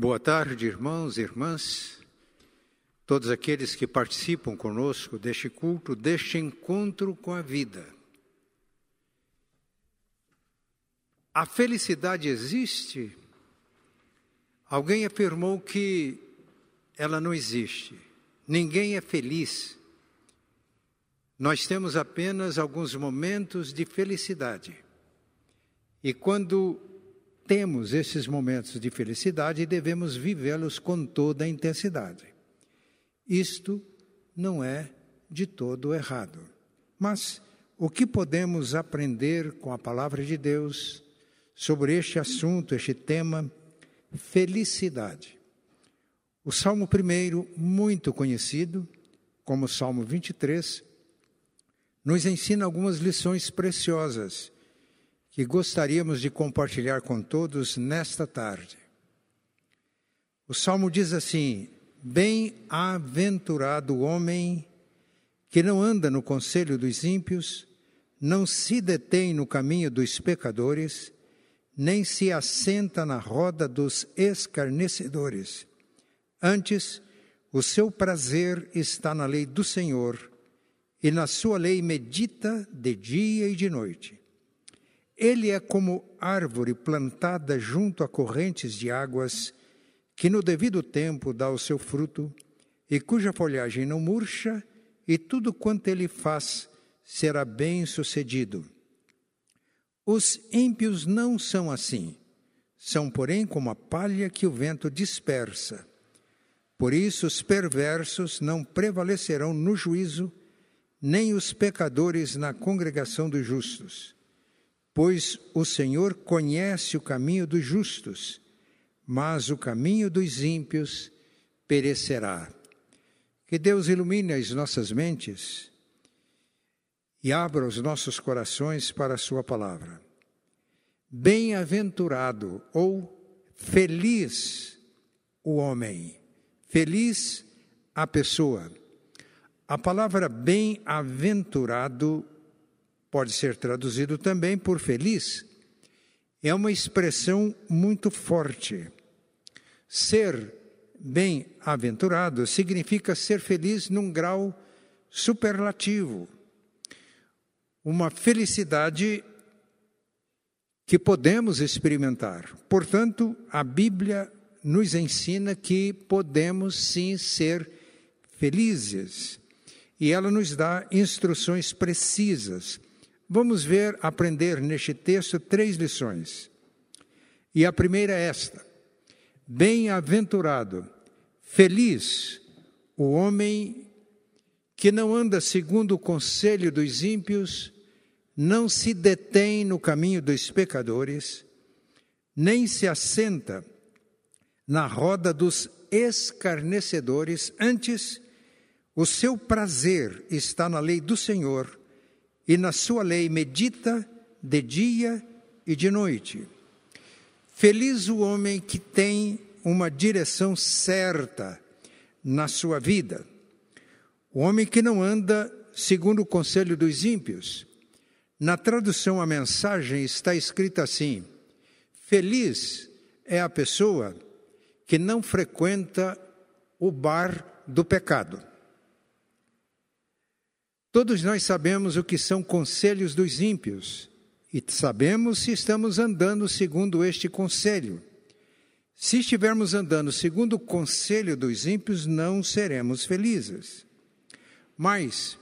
Boa tarde, irmãos e irmãs, todos aqueles que participam conosco deste culto, deste encontro com a vida. A felicidade existe? Alguém afirmou que ela não existe. Ninguém é feliz. Nós temos apenas alguns momentos de felicidade. E quando temos esses momentos de felicidade e devemos vivê-los com toda a intensidade. Isto não é de todo errado. Mas o que podemos aprender com a palavra de Deus sobre este assunto, este tema, felicidade? O Salmo primeiro, muito conhecido, como o Salmo 23, nos ensina algumas lições preciosas que gostaríamos de compartilhar com todos nesta tarde. O salmo diz assim: Bem-aventurado o homem que não anda no conselho dos ímpios, não se detém no caminho dos pecadores, nem se assenta na roda dos escarnecedores. Antes, o seu prazer está na lei do Senhor, e na sua lei medita de dia e de noite. Ele é como árvore plantada junto a correntes de águas, que no devido tempo dá o seu fruto, e cuja folhagem não murcha, e tudo quanto ele faz será bem sucedido. Os ímpios não são assim, são, porém, como a palha que o vento dispersa. Por isso, os perversos não prevalecerão no juízo, nem os pecadores na congregação dos justos pois o Senhor conhece o caminho dos justos, mas o caminho dos ímpios perecerá. Que Deus ilumine as nossas mentes e abra os nossos corações para a Sua palavra. Bem-aventurado ou feliz o homem, feliz a pessoa. A palavra bem-aventurado pode ser traduzido também por feliz, é uma expressão muito forte. Ser bem-aventurado significa ser feliz num grau superlativo. Uma felicidade que podemos experimentar. Portanto, a Bíblia nos ensina que podemos sim ser felizes. E ela nos dá instruções precisas Vamos ver, aprender neste texto três lições. E a primeira é esta: Bem-aventurado, feliz o homem que não anda segundo o conselho dos ímpios, não se detém no caminho dos pecadores, nem se assenta na roda dos escarnecedores, antes o seu prazer está na lei do Senhor e na sua lei medita de dia e de noite. Feliz o homem que tem uma direção certa na sua vida. O homem que não anda segundo o conselho dos ímpios. Na tradução a mensagem está escrita assim: Feliz é a pessoa que não frequenta o bar do pecado. Todos nós sabemos o que são conselhos dos ímpios e sabemos se estamos andando segundo este conselho. Se estivermos andando segundo o conselho dos ímpios, não seremos felizes. Mas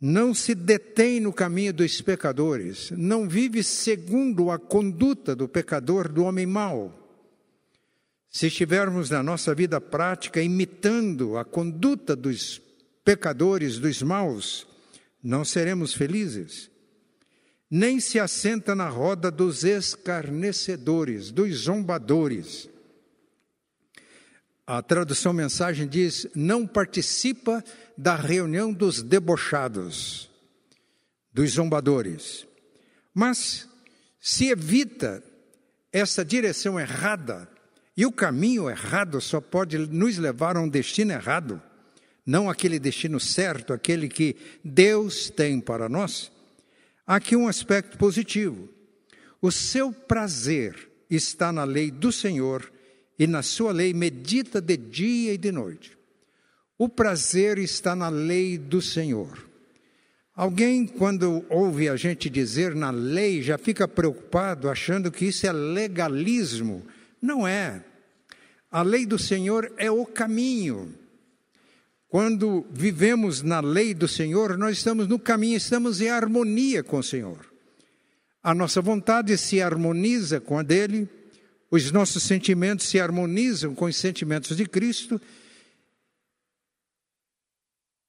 não se detém no caminho dos pecadores, não vive segundo a conduta do pecador, do homem mau. Se estivermos na nossa vida prática imitando a conduta dos pecadores dos maus, não seremos felizes. Nem se assenta na roda dos escarnecedores, dos zombadores. A tradução mensagem diz: não participa da reunião dos debochados, dos zombadores. Mas se evita essa direção errada, e o caminho errado só pode nos levar a um destino errado não aquele destino certo, aquele que Deus tem para nós, há aqui um aspecto positivo. O seu prazer está na lei do Senhor e na sua lei medita de dia e de noite. O prazer está na lei do Senhor. Alguém, quando ouve a gente dizer na lei, já fica preocupado achando que isso é legalismo. Não é. A lei do Senhor é o caminho. Quando vivemos na lei do Senhor, nós estamos no caminho, estamos em harmonia com o Senhor. A nossa vontade se harmoniza com a dele, os nossos sentimentos se harmonizam com os sentimentos de Cristo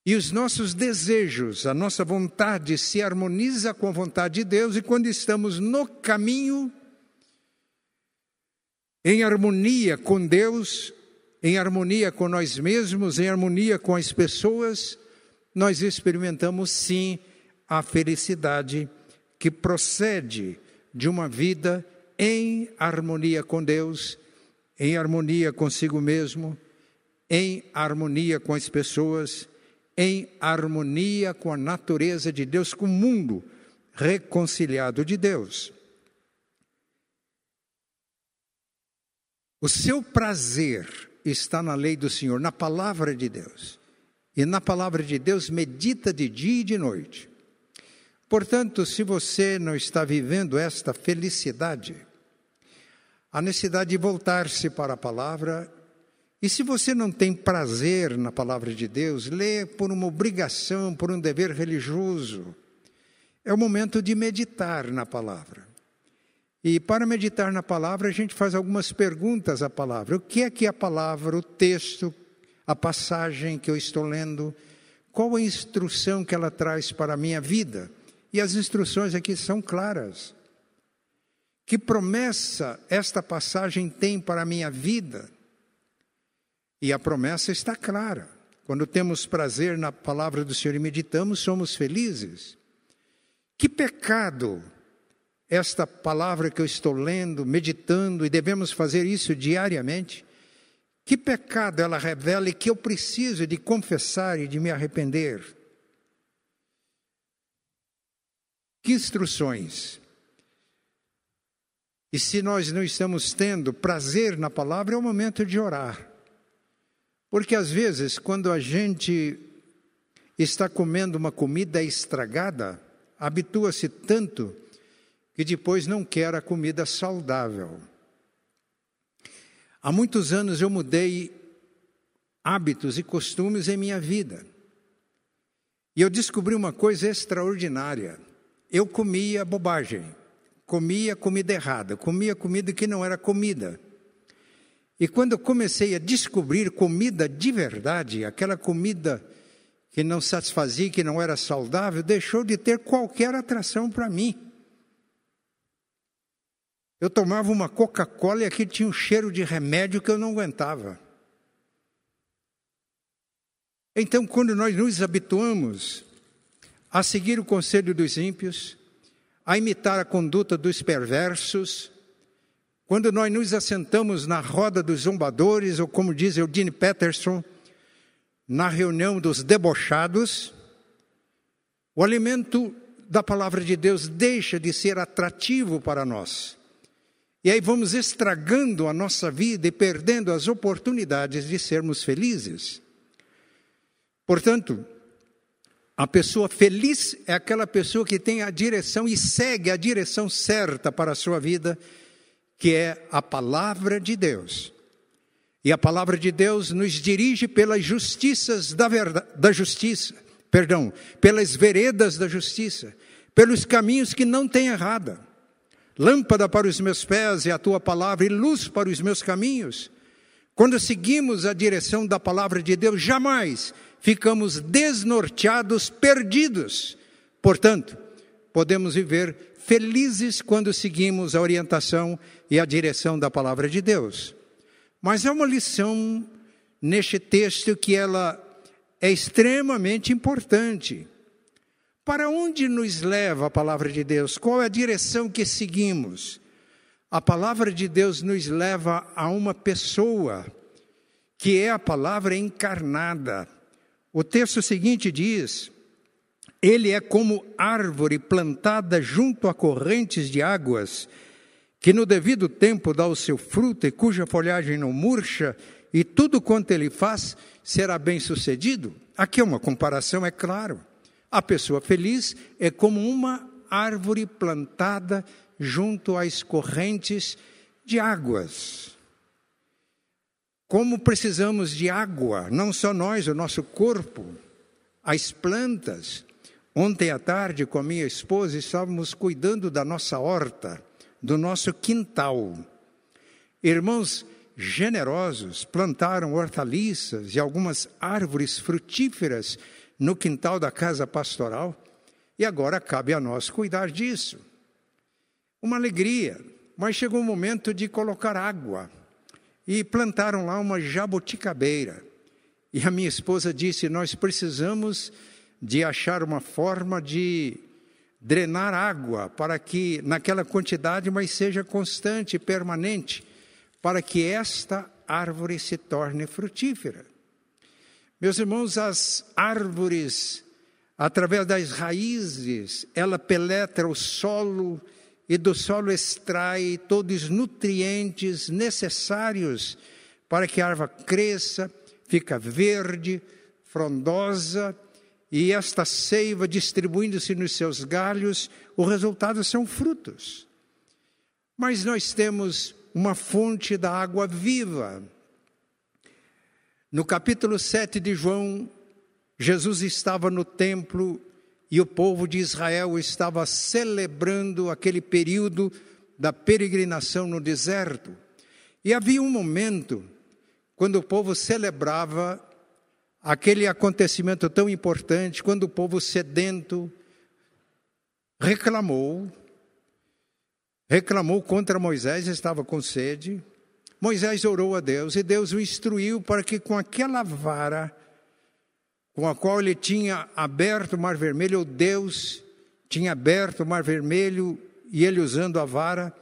e os nossos desejos, a nossa vontade se harmoniza com a vontade de Deus, e quando estamos no caminho, em harmonia com Deus, em harmonia com nós mesmos, em harmonia com as pessoas, nós experimentamos sim a felicidade que procede de uma vida em harmonia com Deus, em harmonia consigo mesmo, em harmonia com as pessoas em harmonia com a natureza de Deus, com o mundo reconciliado de Deus. O seu prazer está na lei do Senhor, na palavra de Deus. E na palavra de Deus medita de dia e de noite. Portanto, se você não está vivendo esta felicidade, a necessidade de voltar-se para a palavra e se você não tem prazer na palavra de Deus, lê por uma obrigação, por um dever religioso. É o momento de meditar na palavra. E para meditar na palavra, a gente faz algumas perguntas à palavra. O que é que a palavra, o texto, a passagem que eu estou lendo, qual a instrução que ela traz para a minha vida? E as instruções aqui são claras. Que promessa esta passagem tem para a minha vida? E a promessa está clara. Quando temos prazer na palavra do Senhor e meditamos, somos felizes. Que pecado esta palavra que eu estou lendo, meditando, e devemos fazer isso diariamente? Que pecado ela revela e que eu preciso de confessar e de me arrepender? Que instruções? E se nós não estamos tendo prazer na palavra, é o momento de orar. Porque às vezes, quando a gente está comendo uma comida estragada, habitua-se tanto que depois não quer a comida saudável. Há muitos anos eu mudei hábitos e costumes em minha vida. E eu descobri uma coisa extraordinária. Eu comia bobagem, comia comida errada, comia comida que não era comida. E quando eu comecei a descobrir comida de verdade, aquela comida que não satisfazia, que não era saudável, deixou de ter qualquer atração para mim. Eu tomava uma Coca-Cola e aquilo tinha um cheiro de remédio que eu não aguentava. Então, quando nós nos habituamos a seguir o conselho dos ímpios, a imitar a conduta dos perversos, quando nós nos assentamos na roda dos zombadores, ou como diz Eudine Peterson, na reunião dos debochados, o alimento da palavra de Deus deixa de ser atrativo para nós. E aí vamos estragando a nossa vida e perdendo as oportunidades de sermos felizes. Portanto, a pessoa feliz é aquela pessoa que tem a direção e segue a direção certa para a sua vida que é a palavra de Deus. E a palavra de Deus nos dirige pelas justiças da verdade, da justiça, perdão, pelas veredas da justiça, pelos caminhos que não têm errada. Lâmpada para os meus pés é a tua palavra e luz para os meus caminhos. Quando seguimos a direção da palavra de Deus, jamais ficamos desnorteados, perdidos. Portanto, podemos viver felizes quando seguimos a orientação e a direção da palavra de Deus. Mas há uma lição neste texto que ela é extremamente importante. Para onde nos leva a palavra de Deus? Qual é a direção que seguimos? A palavra de Deus nos leva a uma pessoa, que é a palavra encarnada. O texto seguinte diz: ele é como árvore plantada junto a correntes de águas, que no devido tempo dá o seu fruto e cuja folhagem não murcha, e tudo quanto ele faz será bem sucedido? Aqui é uma comparação, é claro. A pessoa feliz é como uma árvore plantada junto às correntes de águas. Como precisamos de água, não só nós, o nosso corpo, as plantas. Ontem à tarde, com a minha esposa, estávamos cuidando da nossa horta do nosso quintal. Irmãos generosos plantaram hortaliças e algumas árvores frutíferas no quintal da casa pastoral e agora cabe a nós cuidar disso. Uma alegria, mas chegou o momento de colocar água e plantaram lá uma jabuticabeira. E a minha esposa disse: Nós precisamos de achar uma forma de drenar água para que naquela quantidade, mas seja constante, permanente, para que esta árvore se torne frutífera. Meus irmãos, as árvores, através das raízes, ela penetra o solo e do solo extrai todos os nutrientes necessários para que a árvore cresça, fica verde, frondosa e esta seiva distribuindo-se nos seus galhos, o resultado são frutos. Mas nós temos uma fonte da água viva. No capítulo 7 de João, Jesus estava no templo e o povo de Israel estava celebrando aquele período da peregrinação no deserto. E havia um momento quando o povo celebrava aquele acontecimento tão importante, quando o povo sedento reclamou, reclamou contra Moisés, estava com sede. Moisés orou a Deus e Deus o instruiu para que com aquela vara com a qual ele tinha aberto o Mar Vermelho, ou Deus tinha aberto o Mar Vermelho e ele usando a vara,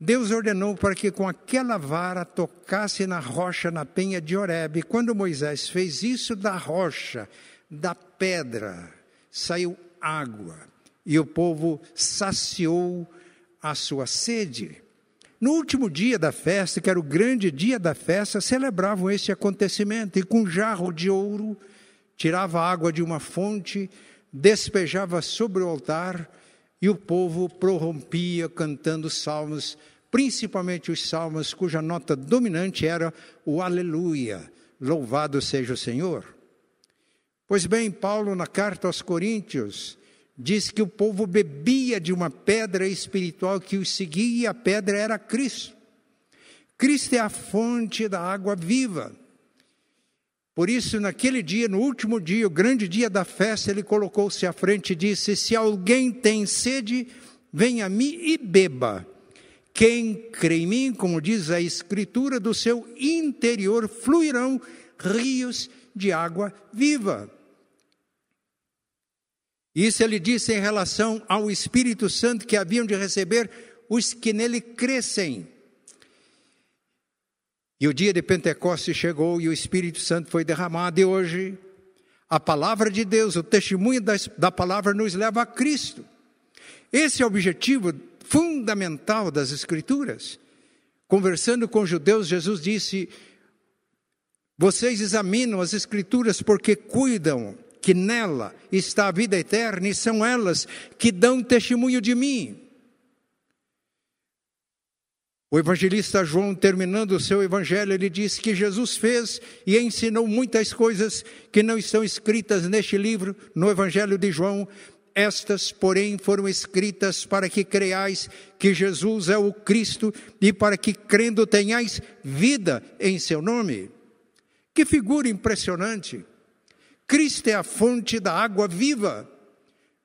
Deus ordenou para que com aquela vara tocasse na rocha na penha de Horebe. Quando Moisés fez isso da rocha, da pedra, saiu água e o povo saciou a sua sede. No último dia da festa, que era o grande dia da festa, celebravam esse acontecimento e com jarro de ouro tirava água de uma fonte, despejava sobre o altar e o povo prorrompia cantando salmos, principalmente os salmos cuja nota dominante era o aleluia, louvado seja o Senhor. Pois bem, Paulo, na carta aos Coríntios, diz que o povo bebia de uma pedra espiritual que os seguia e a pedra era Cristo. Cristo é a fonte da água viva. Por isso, naquele dia, no último dia, o grande dia da festa, ele colocou-se à frente e disse: Se alguém tem sede, venha a mim e beba. Quem crê em mim, como diz a Escritura, do seu interior fluirão rios de água viva. Isso ele disse em relação ao Espírito Santo que haviam de receber os que nele crescem. E o dia de Pentecostes chegou e o Espírito Santo foi derramado, e hoje a palavra de Deus, o testemunho da, palavra nos leva a Cristo. Esse é o objetivo fundamental das Escrituras. Conversando com os judeus, Jesus disse: Vocês examinam as Escrituras porque cuidam que nela está a vida eterna e são elas que dão testemunho de mim. O evangelista João, terminando o seu evangelho, ele diz que Jesus fez e ensinou muitas coisas que não estão escritas neste livro, no evangelho de João. Estas, porém, foram escritas para que creiais que Jesus é o Cristo e para que, crendo, tenhais vida em seu nome. Que figura impressionante! Cristo é a fonte da água viva.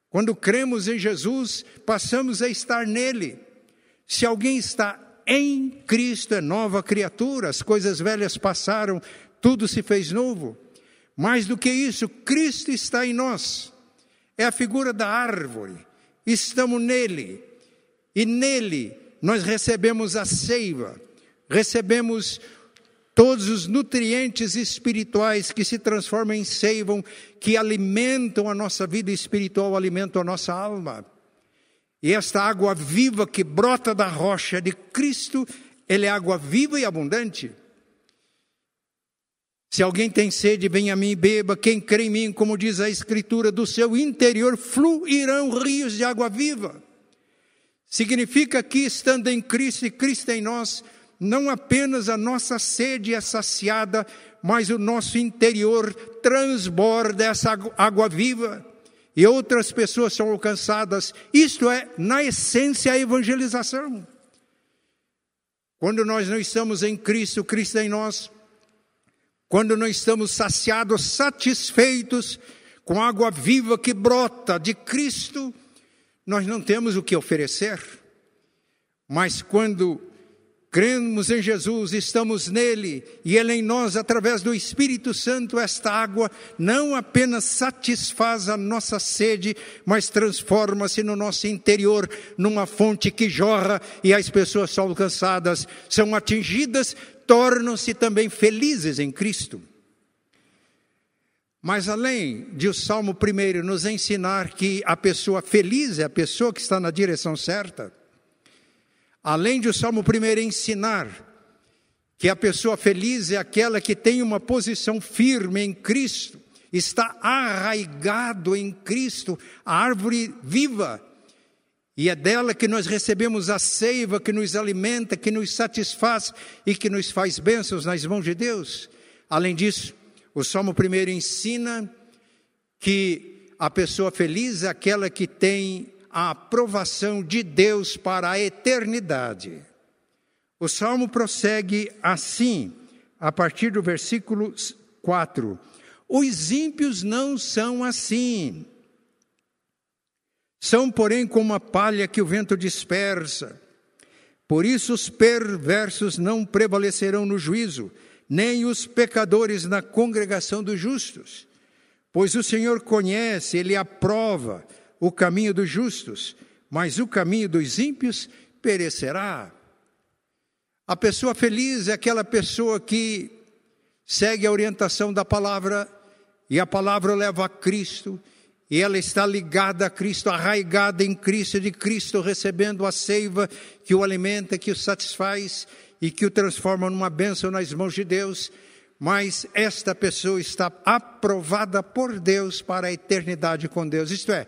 Quando cremos em Jesus, passamos a estar nele. Se alguém está em Cristo é nova criatura, as coisas velhas passaram, tudo se fez novo. Mais do que isso, Cristo está em nós. É a figura da árvore. Estamos nele. E nele nós recebemos a seiva, recebemos todos os nutrientes espirituais que se transformam em seiva, que alimentam a nossa vida espiritual, alimentam a nossa alma. E esta água viva que brota da rocha de Cristo, ele é água viva e abundante. Se alguém tem sede, venha a mim e beba. Quem crê em mim, como diz a Escritura, do seu interior fluirão rios de água viva. Significa que, estando em Cristo e Cristo em nós, não apenas a nossa sede é saciada, mas o nosso interior transborda essa água viva e outras pessoas são alcançadas. Isto é, na essência, a evangelização. Quando nós não estamos em Cristo, Cristo em nós, quando não estamos saciados, satisfeitos com a água viva que brota de Cristo, nós não temos o que oferecer. Mas quando cremos em Jesus, estamos nele e ele em nós, através do Espírito Santo, esta água não apenas satisfaz a nossa sede, mas transforma-se no nosso interior numa fonte que jorra e as pessoas são alcançadas, são atingidas tornam-se também felizes em Cristo. Mas além de o Salmo primeiro nos ensinar que a pessoa feliz é a pessoa que está na direção certa, além de o Salmo primeiro ensinar que a pessoa feliz é aquela que tem uma posição firme em Cristo, está arraigado em Cristo, a árvore viva, e é dela que nós recebemos a seiva que nos alimenta, que nos satisfaz e que nos faz bênçãos nas mãos de Deus. Além disso, o Salmo primeiro ensina que a pessoa feliz é aquela que tem a aprovação de Deus para a eternidade. O Salmo prossegue assim, a partir do versículo 4. Os ímpios não são assim. São, porém, como a palha que o vento dispersa. Por isso os perversos não prevalecerão no juízo, nem os pecadores na congregação dos justos. Pois o Senhor conhece, ele aprova o caminho dos justos, mas o caminho dos ímpios perecerá. A pessoa feliz é aquela pessoa que segue a orientação da palavra e a palavra leva a Cristo e ela está ligada a Cristo, arraigada em Cristo, de Cristo, recebendo a seiva que o alimenta, que o satisfaz e que o transforma numa bênção nas mãos de Deus. Mas esta pessoa está aprovada por Deus para a eternidade com Deus. Isto é,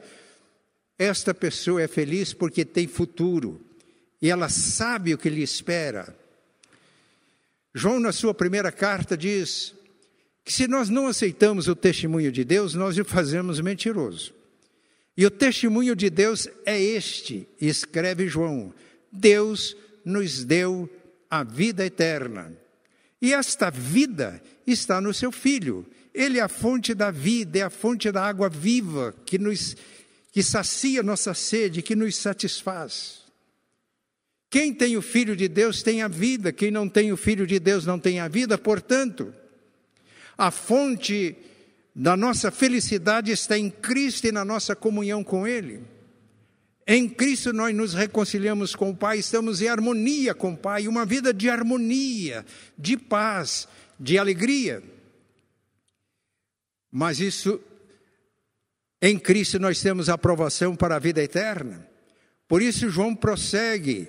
esta pessoa é feliz porque tem futuro e ela sabe o que lhe espera. João, na sua primeira carta, diz: que se nós não aceitamos o testemunho de Deus, nós o fazemos mentiroso. E o testemunho de Deus é este, escreve João: Deus nos deu a vida eterna. E esta vida está no seu Filho. Ele é a fonte da vida, é a fonte da água viva que nos que sacia nossa sede, que nos satisfaz. Quem tem o Filho de Deus tem a vida, quem não tem o Filho de Deus não tem a vida, portanto, a fonte da nossa felicidade está em Cristo e na nossa comunhão com Ele. Em Cristo nós nos reconciliamos com o Pai, estamos em harmonia com o Pai, uma vida de harmonia, de paz, de alegria. Mas isso, em Cristo nós temos aprovação para a vida eterna. Por isso, João prossegue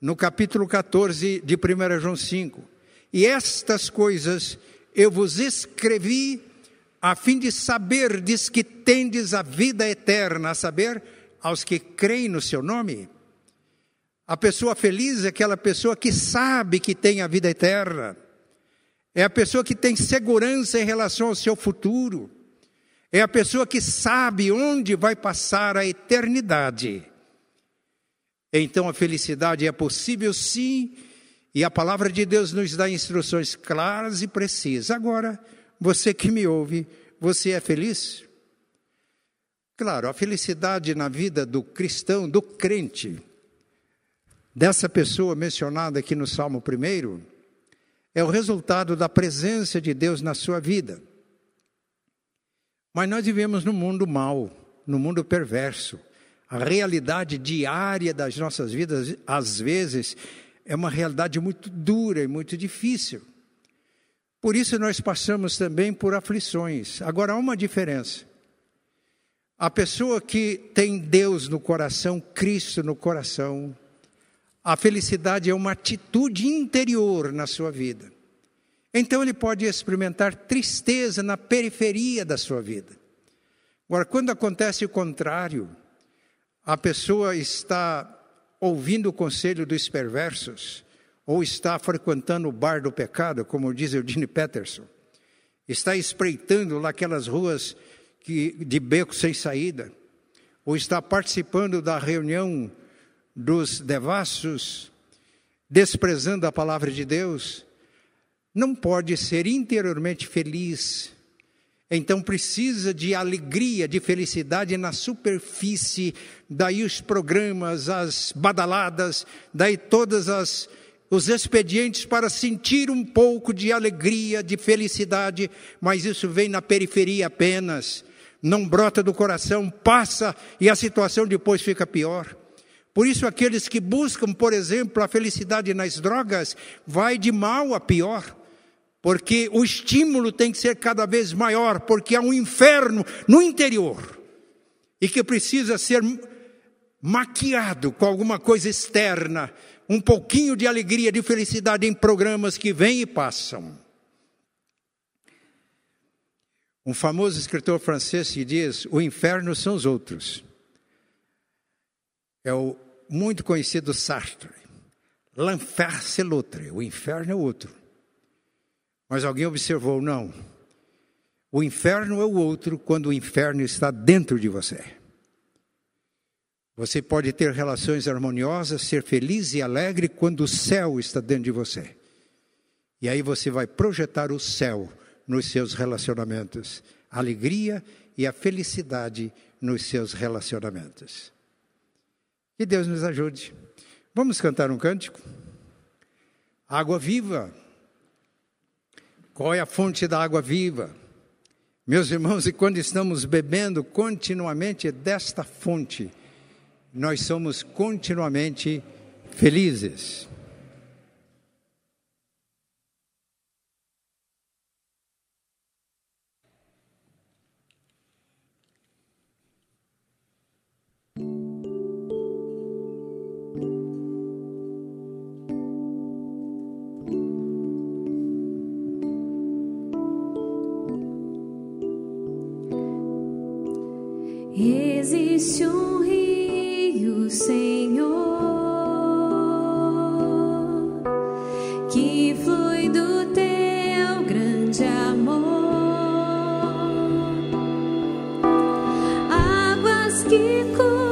no capítulo 14 de 1 João 5. E estas coisas eu vos escrevi a fim de saberdes que tendes a vida eterna, a saber, aos que creem no seu nome. A pessoa feliz é aquela pessoa que sabe que tem a vida eterna. É a pessoa que tem segurança em relação ao seu futuro. É a pessoa que sabe onde vai passar a eternidade. Então a felicidade é possível sim e a palavra de Deus nos dá instruções claras e precisas. Agora, você que me ouve, você é feliz? Claro, a felicidade na vida do cristão, do crente, dessa pessoa mencionada aqui no Salmo 1, é o resultado da presença de Deus na sua vida. Mas nós vivemos no mundo mau, no mundo perverso. A realidade diária das nossas vidas, às vezes, é uma realidade muito dura e muito difícil. Por isso nós passamos também por aflições. Agora há uma diferença. A pessoa que tem Deus no coração, Cristo no coração, a felicidade é uma atitude interior na sua vida. Então ele pode experimentar tristeza na periferia da sua vida. Agora, quando acontece o contrário, a pessoa está ouvindo o conselho dos perversos, ou está frequentando o bar do pecado, como diz Eugene Peterson, está espreitando lá aquelas ruas que, de beco sem saída, ou está participando da reunião dos devassos, desprezando a palavra de Deus, não pode ser interiormente feliz. Então precisa de alegria, de felicidade na superfície, daí os programas, as badaladas, daí todas as os expedientes para sentir um pouco de alegria, de felicidade, mas isso vem na periferia apenas, não brota do coração, passa e a situação depois fica pior. Por isso, aqueles que buscam, por exemplo, a felicidade nas drogas, vai de mal a pior, porque o estímulo tem que ser cada vez maior, porque há um inferno no interior e que precisa ser maquiado com alguma coisa externa um pouquinho de alegria, de felicidade em programas que vêm e passam. Um famoso escritor francês que diz: o inferno são os outros. É o muito conhecido Sartre. L'enfer c'est l'autre. O inferno é o outro. Mas alguém observou: não. O inferno é o outro quando o inferno está dentro de você. Você pode ter relações harmoniosas, ser feliz e alegre quando o céu está dentro de você. E aí você vai projetar o céu nos seus relacionamentos, a alegria e a felicidade nos seus relacionamentos. Que Deus nos ajude. Vamos cantar um cântico? Água viva. Qual é a fonte da água viva? Meus irmãos, e quando estamos bebendo continuamente desta fonte, nós somos continuamente felizes. Águas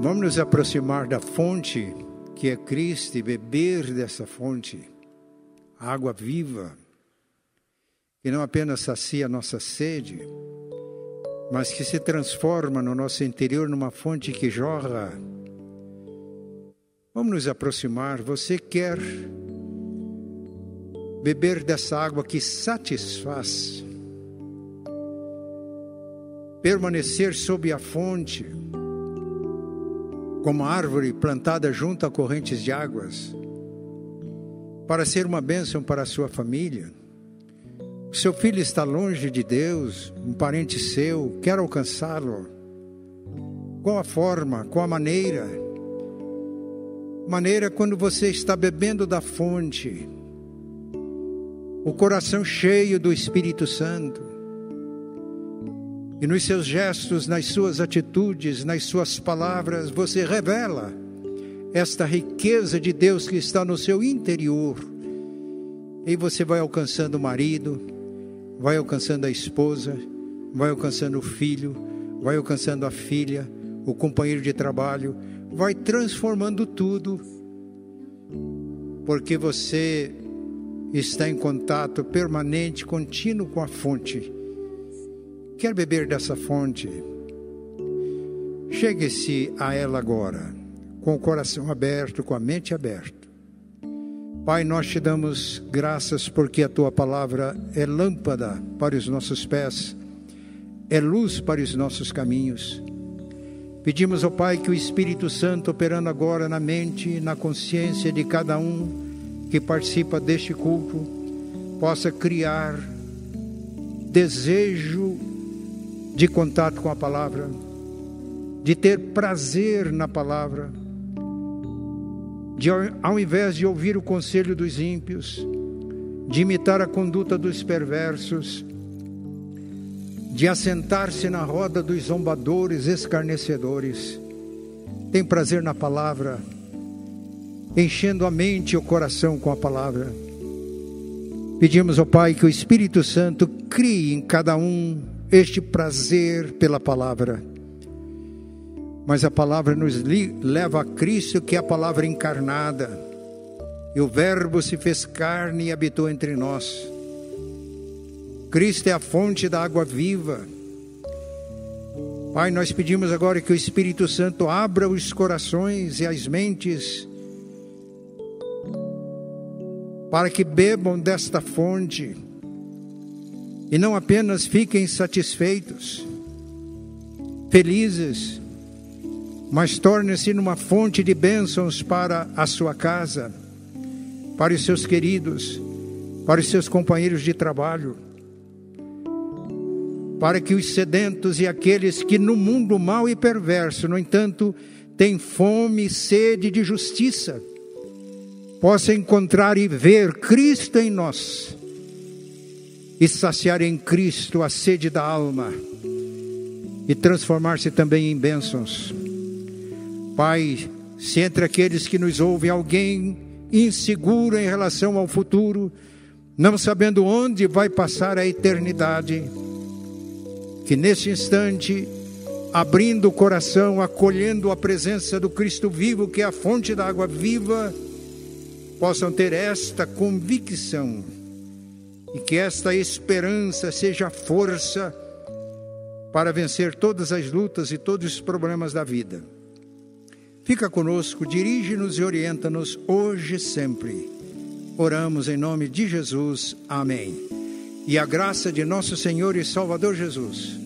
Vamos nos aproximar da fonte que é Cristo e beber dessa fonte, água viva, que não apenas sacia a nossa sede, mas que se transforma no nosso interior numa fonte que jorra. Vamos nos aproximar. Você quer beber dessa água que satisfaz? Permanecer sob a fonte, como árvore plantada junto a correntes de águas, para ser uma bênção para a sua família? Seu filho está longe de Deus, um parente seu, quer alcançá-lo. Qual a forma, qual a maneira? Maneira quando você está bebendo da fonte, o coração cheio do Espírito Santo, e nos seus gestos, nas suas atitudes, nas suas palavras, você revela esta riqueza de Deus que está no seu interior. E você vai alcançando o marido, vai alcançando a esposa, vai alcançando o filho, vai alcançando a filha, o companheiro de trabalho, vai transformando tudo, porque você está em contato permanente, contínuo com a fonte. Quer beber dessa fonte? Chegue-se a ela agora, com o coração aberto, com a mente aberta. Pai, nós te damos graças porque a tua palavra é lâmpada para os nossos pés, é luz para os nossos caminhos. Pedimos ao Pai que o Espírito Santo, operando agora na mente e na consciência de cada um que participa deste culto, possa criar desejo de contato com a palavra, de ter prazer na palavra de, ao invés de ouvir o conselho dos ímpios, de imitar a conduta dos perversos, de assentar-se na roda dos zombadores, escarnecedores, tem prazer na palavra, enchendo a mente e o coração com a palavra. Pedimos ao Pai que o Espírito Santo crie em cada um este prazer pela palavra mas a palavra nos leva a Cristo, que é a palavra encarnada. E o Verbo se fez carne e habitou entre nós. Cristo é a fonte da água viva. Pai, nós pedimos agora que o Espírito Santo abra os corações e as mentes para que bebam desta fonte e não apenas fiquem satisfeitos, felizes, mas torne-se numa fonte de bênçãos para a sua casa, para os seus queridos, para os seus companheiros de trabalho, para que os sedentos e aqueles que no mundo mau e perverso, no entanto, têm fome e sede de justiça, possam encontrar e ver Cristo em nós e saciar em Cristo a sede da alma e transformar-se também em bênçãos. Pai, se entre aqueles que nos ouvem alguém inseguro em relação ao futuro, não sabendo onde vai passar a eternidade, que neste instante, abrindo o coração, acolhendo a presença do Cristo vivo, que é a fonte da água viva, possam ter esta convicção e que esta esperança seja força para vencer todas as lutas e todos os problemas da vida. Fica conosco, dirige-nos e orienta-nos hoje e sempre. Oramos em nome de Jesus. Amém. E a graça de nosso Senhor e Salvador Jesus,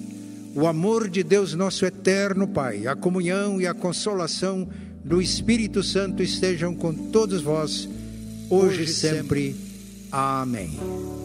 o amor de Deus, nosso eterno Pai, a comunhão e a consolação do Espírito Santo estejam com todos vós, hoje e sempre. Amém.